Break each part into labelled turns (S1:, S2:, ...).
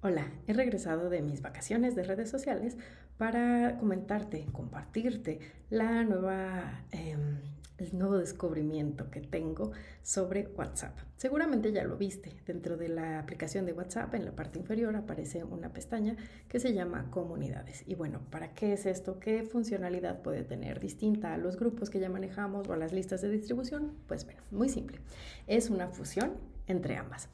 S1: Hola, he regresado de mis vacaciones de redes sociales para comentarte, compartirte la nueva. Eh, el nuevo descubrimiento que tengo sobre WhatsApp. Seguramente ya lo viste. Dentro de la aplicación de WhatsApp, en la parte inferior, aparece una pestaña que se llama Comunidades. Y bueno, ¿para qué es esto? ¿Qué funcionalidad puede tener distinta a los grupos que ya manejamos o a las listas de distribución? Pues bueno, muy simple. Es una fusión entre ambas.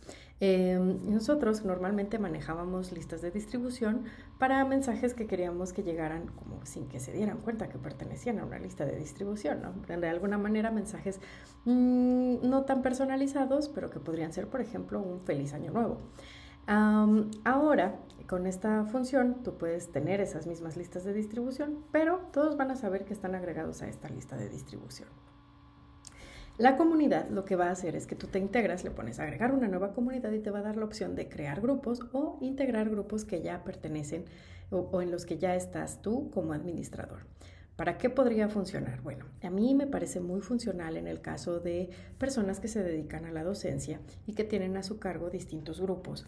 S1: Em, nosotros normalmente manejábamos listas de distribución para mensajes que queríamos que llegaran como sin que se dieran cuenta que pertenecían a una lista de distribución, ¿no? De alguna manera mensajes mm, no tan personalizados, pero que podrían ser, por ejemplo, un feliz año nuevo. ahora, con esta función, tú puedes tener esas mismas listas de distribución, pero todos van a saber que están agregados a esta lista de distribución. La comunidad lo que va a hacer es que tú te integras, le pones agregar una nueva comunidad y te va a dar la opción de crear grupos o integrar grupos que ya pertenecen o, en los que ya estás tú como administrador. ¿Para qué podría funcionar? Bueno, a mí me parece muy funcional en el caso de personas que se dedican a la docencia y que tienen a su cargo distintos grupos.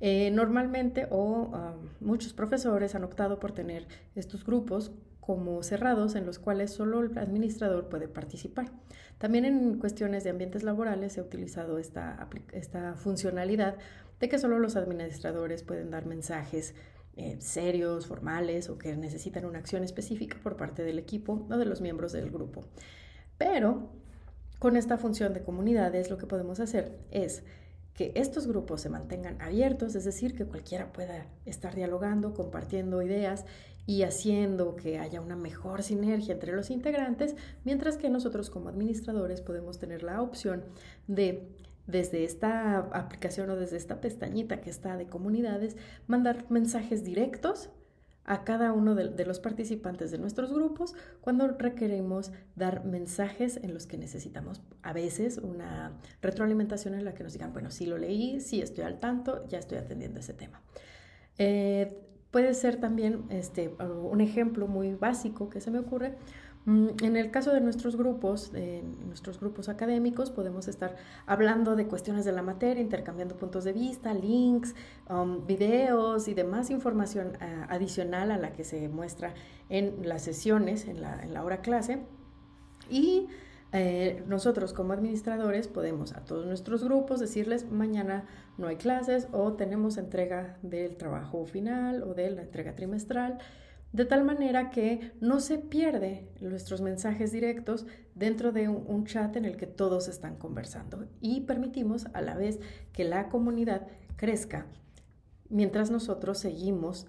S1: Eh, normalmente o ah, muchos profesores han optado por tener estos grupos como cerrados en los cuales solo el administrador puede participar. También en cuestiones de ambientes laborales se ha utilizado esta, esta funcionalidad de que solo los administradores pueden dar mensajes eh, serios, formales o que necesitan una acción específica por parte del equipo o de los miembros del grupo. Pero con esta función de comunidades lo que podemos hacer es que estos grupos se mantengan abiertos, es decir, que cualquiera pueda estar dialogando, compartiendo ideas y haciendo que haya una mejor sinergia entre los integrantes, mientras que nosotros como administradores podemos tener la opción de desde esta aplicación o desde esta pestañita que está de comunidades, mandar mensajes directos a cada uno de, los participantes de nuestros grupos cuando requerimos dar mensajes en los que necesitamos a veces una retroalimentación en la que nos digan, bueno, sí lo leí, sí estoy al tanto, ya estoy atendiendo ese tema. Eh, puede ser también este, un ejemplo muy básico que se me ocurre en el caso de nuestros grupos, de nuestros grupos académicos, podemos estar hablando de cuestiones de la materia, intercambiando puntos de vista, links, um, videos y demás información eh, adicional a la que se muestra en las sesiones, en la, en la hora clase. Y eh, nosotros como administradores podemos a todos nuestros grupos decirles mañana no hay clases o tenemos entrega del trabajo final o de la entrega trimestral de tal manera que no se pierde nuestros mensajes directos dentro de un, chat en el que todos están conversando y permitimos a la vez que la comunidad crezca mientras nosotros seguimos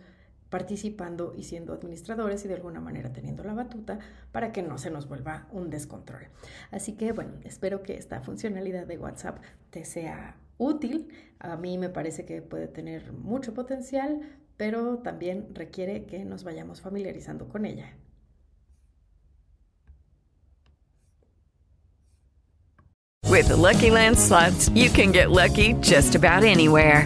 S1: participando y siendo administradores y de alguna manera teniendo la batuta para que no se nos vuelva un descontrol. Así que bueno, espero que esta funcionalidad de WhatsApp te sea útil. A mí me parece que puede tener mucho potencial, pero también requiere que nos vayamos familiarizando con ella.
S2: With the Lucky Land you can get lucky just about anywhere.